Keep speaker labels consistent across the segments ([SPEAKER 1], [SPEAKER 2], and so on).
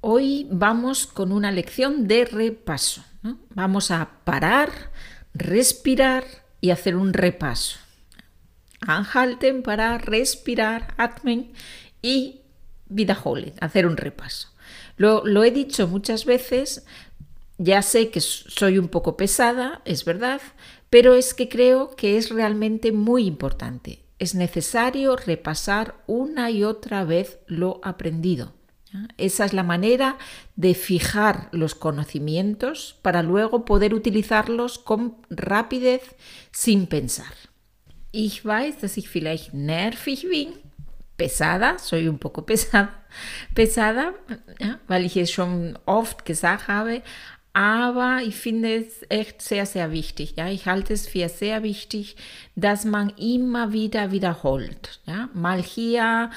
[SPEAKER 1] Hoy vamos con una lección de repaso. Vamos a parar, respirar y hacer un repaso. Anhalten para respirar, atmen y wiederholen, hacer un repaso. Lo he dicho muchas veces, ya sé que soy un poco pesada, es verdad, pero es que creo que es realmente muy importante. Es necesario repasar una y otra vez lo aprendido. Esa es la manera de fijar los conocimientos para luego poder utilizarlos con rapidez sin pensar. Ich weiß, dass ich vielleicht nervig bin, pesada, soy un poco pesada, pesada, weil ich es schon oft gesagt habe, aber ich finde es echt sehr, sehr wichtig. Ja, ich halte es für sehr wichtig, dass man immer wieder wiederholt. Ja, mal hier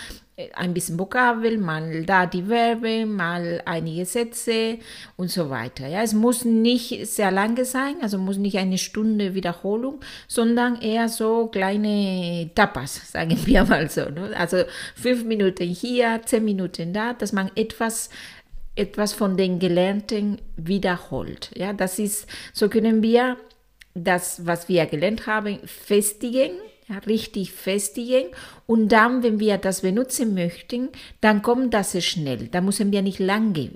[SPEAKER 1] ein bisschen Vokabel, mal da die Verbe, mal einige Sätze und so weiter. Ja, es muss nicht sehr lange sein, also muss nicht eine Stunde Wiederholung, sondern eher so kleine Tapas, sagen wir mal so. Ne? Also fünf Minuten hier, zehn Minuten da, dass man etwas etwas von den Gelernten wiederholt. Ja, das ist, so können wir das, was wir gelernt haben, festigen ja, richtig festigen und dann, wenn wir das benutzen möchten, dann kommt das schnell. Da müssen wir nicht lange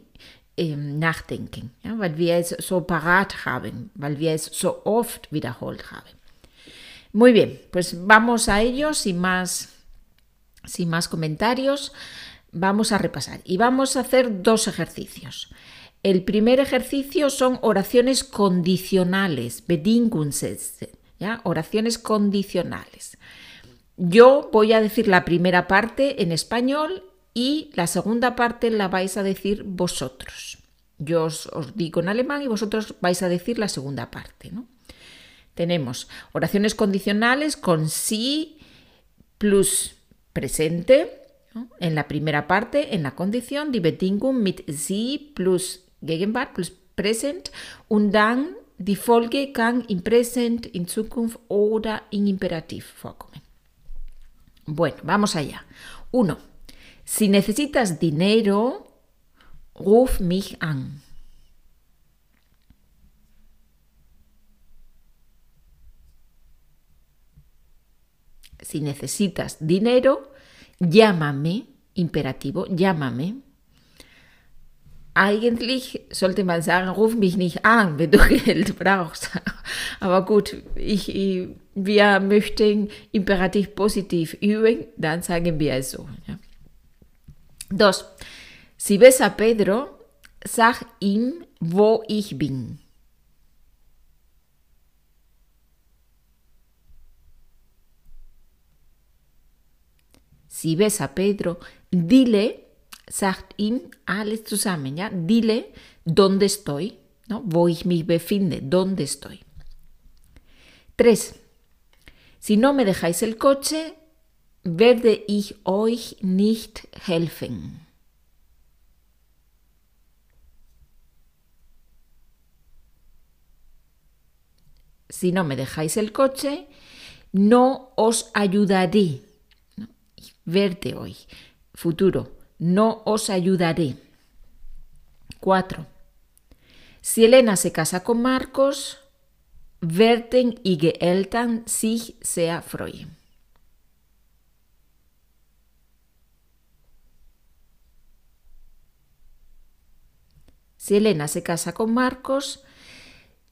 [SPEAKER 1] ähm, nachdenken, ja, weil wir es so parat haben, weil wir es so oft wiederholt haben. Muy bien, pues vamos a ello sin más, sin más comentarios. Vamos a repasar y vamos a hacer dos ejercicios. El primer ejercicio son oraciones condicionales, Bedingungssätze. Oraciones condicionales. Yo voy a decir la primera parte en español y la segunda parte la vais a decir vosotros. Yo os, digo en alemán y vosotros vais a decir la segunda parte. ¿no? Tenemos oraciones condicionales con sí plus presente en la primera parte, en la condición, die Bedingung mit sie plus Gegenwart plus present und dann Die Folge kann im Präsent, in Zukunft oder in Imperativ vorkommen. Bueno, vamos allá. Uno. Si necesitas dinero, ruf mich an. Si necesitas dinero, llámame, imperativo, llámame. Eigentlich sollte man sagen, ruf mich nicht an, wenn du Geld brauchst. Aber gut, ich, wir möchten imperativ positiv üben, dann sagen wir es so. Ja. Dos, si ves a Pedro, sag ihm, wo ich bin. Si ves a Pedro, dile sagt ihm alles zusammen, ja, dile, dónde estoy, ¿no? wo ich mich befinde, dónde estoy. Tres, si no me dejáis el coche, werde ich euch nicht helfen. Si no me dejáis el coche, no os ayudaré. Verte hoy. Futuro no os ayudaré. 4. Si Elena se casa con Marcos, werden ihre Eltern sich sehr freuen. Si Elena se casa con Marcos,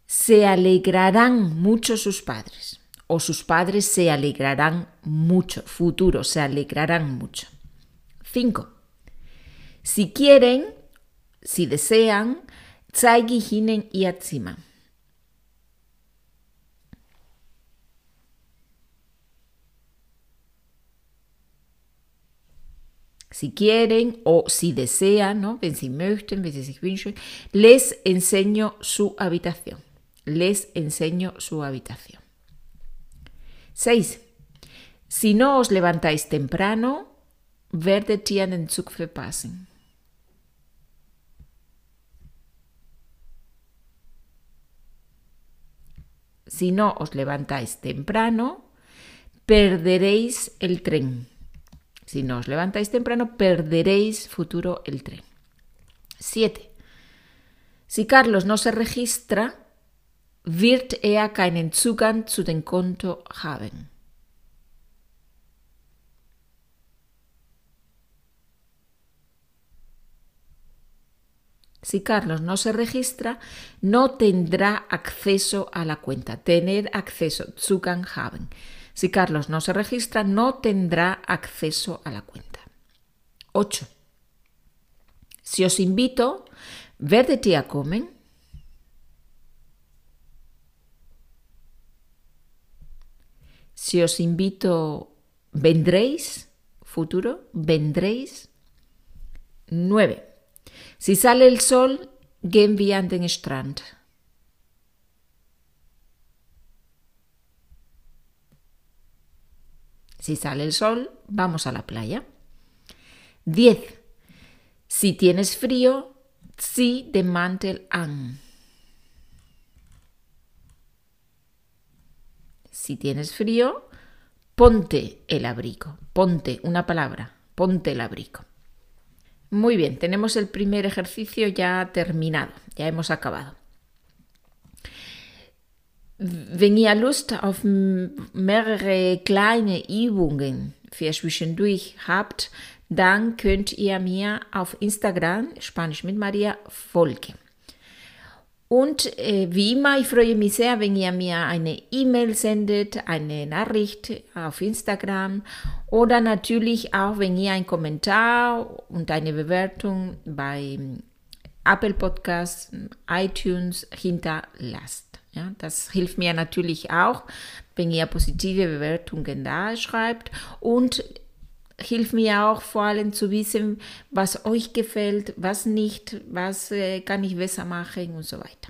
[SPEAKER 1] se alegrarán mucho sus padres, o sus padres se alegrarán mucho, futuro, se alegrarán mucho. 5. Si quieren, si desean, zeige ich ihnen ihr si quieren o si desean, ¿no? wenn sie möchten, wenn sie sich wünschen, les enseño su habitación. Les enseño su habitación. 6. Si no os levantáis temprano, werdet ihr einen Zug verpassen. si no os levantáis temprano, perderéis el tren. Si no os levantáis temprano, perderéis futuro el tren. 7. Si Carlos no se registra, wird er keinen Zugang zu dem Konto haben. Si Carlos no se registra, no tendrá acceso a la cuenta. Tener acceso, Zugang haben. Si Carlos no se registra, no tendrá acceso a la cuenta. 8. Si os invito, werdet ihr kommen? Si os invito, ¿vendréis? Futuro, ¿vendréis? 9. Si sale el sol, gehen wir an den Strand. Si sale el sol, vamos a la playa. 10. Si tienes frío, zieh den Mantel an. Si tienes frío, ponte el abrigo. Ponte una palabra, ponte el abrigo. Muy bien, tenemos el primer ejercicio ya terminado, ya hemos acabado. Wenn ihr Lust auf mehrere kleine Übungen für zwischendurch habt, dann könnt ihr mir auf Instagram Spanisch mit Maria folgen. Und äh, wie immer, ich freue mich sehr, wenn ihr mir eine E-Mail sendet, eine Nachricht auf Instagram oder natürlich auch, wenn ihr einen Kommentar und eine Bewertung bei Apple Podcasts, iTunes hinterlasst. Ja, das hilft mir natürlich auch, wenn ihr positive Bewertungen da schreibt und hilft mir auch vor allem zu wissen, was euch gefällt, was nicht, was äh, kann ich besser machen und so weiter.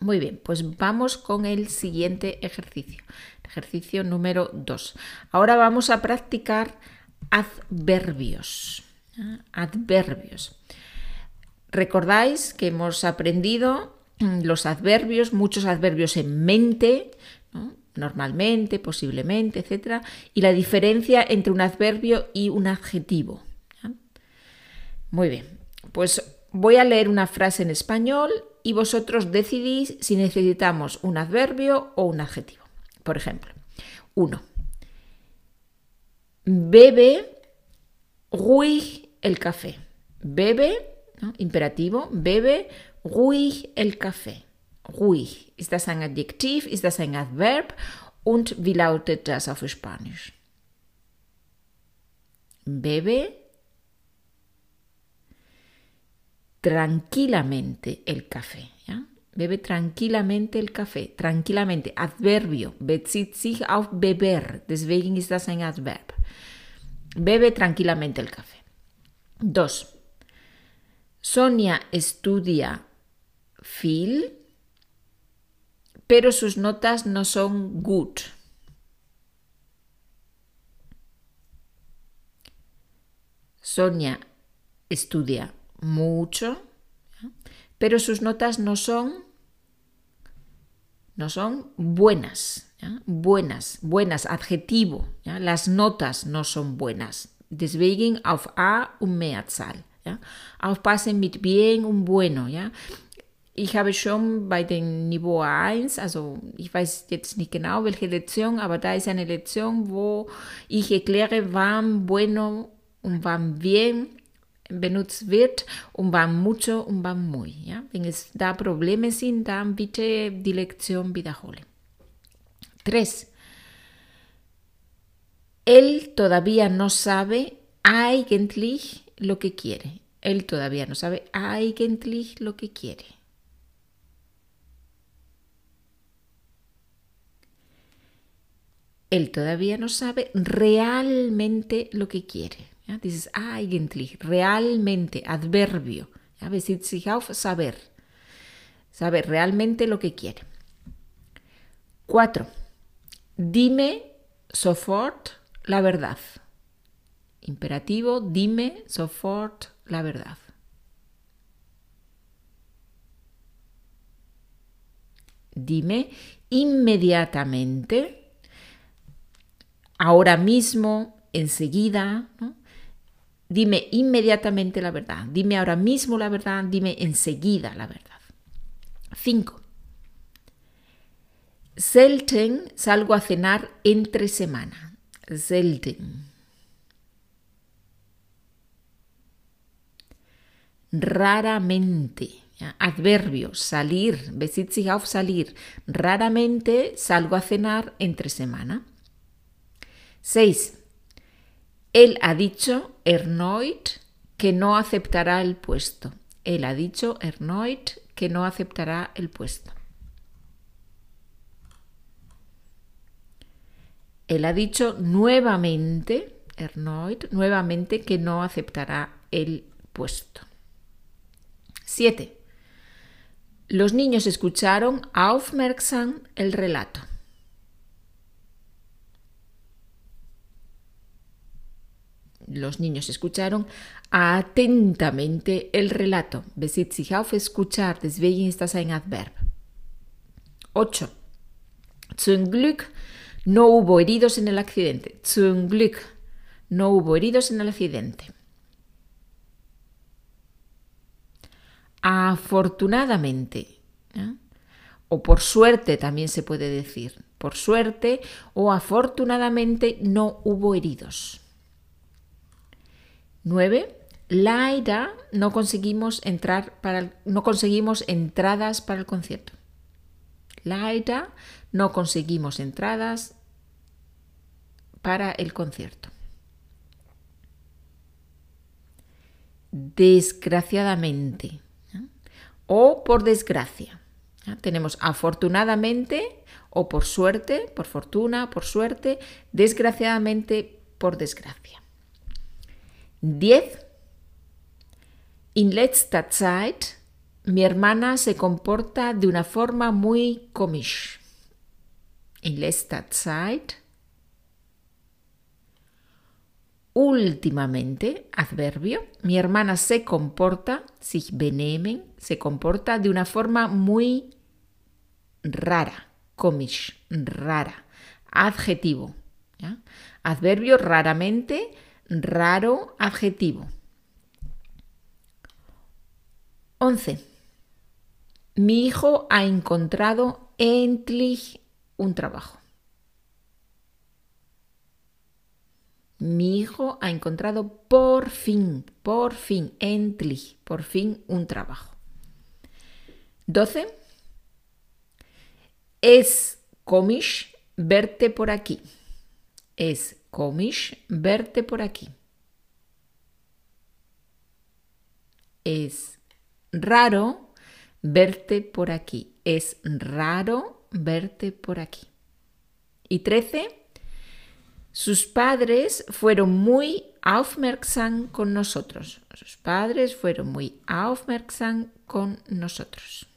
[SPEAKER 1] Muy bien, pues vamos con el siguiente ejercicio, ejercicio número 2. Ahora vamos a practicar adverbios. Adverbios. Recordáis que hemos aprendido los adverbios, muchos adverbios en mente, normalmente, posiblemente, etc. Y la diferencia entre un adverbio y un adjetivo. Muy bien, pues voy a leer una frase en español y vosotros decidís si necesitamos un adverbio o un adjetivo. Por ejemplo, 1. Bebe ruhig el café. Bebe, imperativo, bebe ruhig el café. Ruhig. Ist das ein Adjektiv? Ist das ein Adverb? Und wie lautet das auf Spanisch? Bebe tranquilamente el café. ¿ya? Bebe tranquilamente el café. Tranquilamente. Adverbio. Bezieht sich auf beber. Deswegen ist das ein Adverb. Bebe tranquilamente el café. 2. Sonia estudia viel, pero sus notas no son good. Sonia estudia mucho, pero sus notas no son no son buenas, buenas, buenas, adjetivo. Las notas no son buenas. Deswegen auf A und Mehrzahl. Ja? Aufpassen mit bien und bueno. Ja? Ich habe schon bei dem Niveau 1, also ich weiß jetzt nicht genau welche Lektion, aber da ist eine Lektion, wo ich erkläre, wann bueno und wann bien benutzt wird und wann mucho und wann muy. Ja? Wenn es da Probleme sind, dann bitte die Lektion wiederholen. 3. Él todavía no sabe eigentlich lo que quiere. Él todavía no sabe eigentlich lo que quiere. Él todavía no sabe realmente lo que quiere. Ja, dieses eigentlich, realmente, adverbio. Sich auf saber. Saber realmente lo que quiere. 4. Dime sofort la verdad. Imperativo, dime sofort la verdad. Dime inmediatamente, ahora mismo, enseguida. Dime inmediatamente la verdad. Dime ahora mismo la verdad. Dime enseguida la verdad. 5. Selten salgo a cenar entre semana. Selten. Raramente. Adverbio, salir, besitzt sich auf salir. Raramente salgo a cenar entre semana. 6. Él ha dicho, erneut, que no aceptará el puesto. Él ha dicho, erneut, que no aceptará el puesto. Él ha dicho nuevamente, erneut, nuevamente, que no aceptará el puesto. 7. Los niños escucharon aufmerksam el relato. Los niños escucharon atentamente el relato. Besitzt sich auf escuchar, deswegen ist das ein Adverb. 8. Zum Glück no hubo heridos en el accidente. Zum Glück no hubo heridos en el accidente. Afortunadamente, o por suerte también se puede decir, por suerte o afortunadamente no hubo heridos. 9. Leider no conseguimos entrar para no conseguimos entradas para el concierto. Leider no conseguimos entradas para el concierto. Desgraciadamente o por desgracia. Tenemos afortunadamente o por suerte, por fortuna, por suerte, desgraciadamente, por desgracia. 10. In letzter Zeit, mi hermana se comporta de una forma muy komisch. In letzter Zeit, últimamente, adverbio, mi hermana se comporta, sich benehmen, se comporta de una forma muy rara, komisch, rara. Adjetivo. Adverbio raramente, raro adjetivo. 11. Mi hijo ha encontrado endlich un trabajo. Mi hijo ha encontrado por fin, por fin, endlich, por fin un trabajo. 12. Es komisch verte por aquí. Es komisch verte por aquí. Es raro verte por aquí. Es raro verte por aquí. Y 13. Sus padres fueron muy aufmerksam con nosotros. Sus padres fueron muy aufmerksam con nosotros.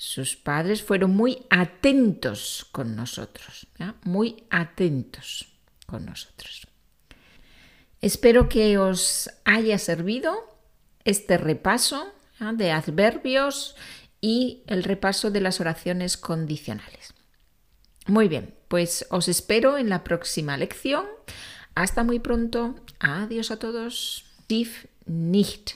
[SPEAKER 1] Sus padres fueron muy atentos con nosotros, muy atentos con nosotros. Espero que os haya servido este repaso de adverbios y el repaso de las oraciones condicionales. Muy bien, pues os espero en la próxima lección. Hasta muy pronto. Adiós a todos. Tief nicht.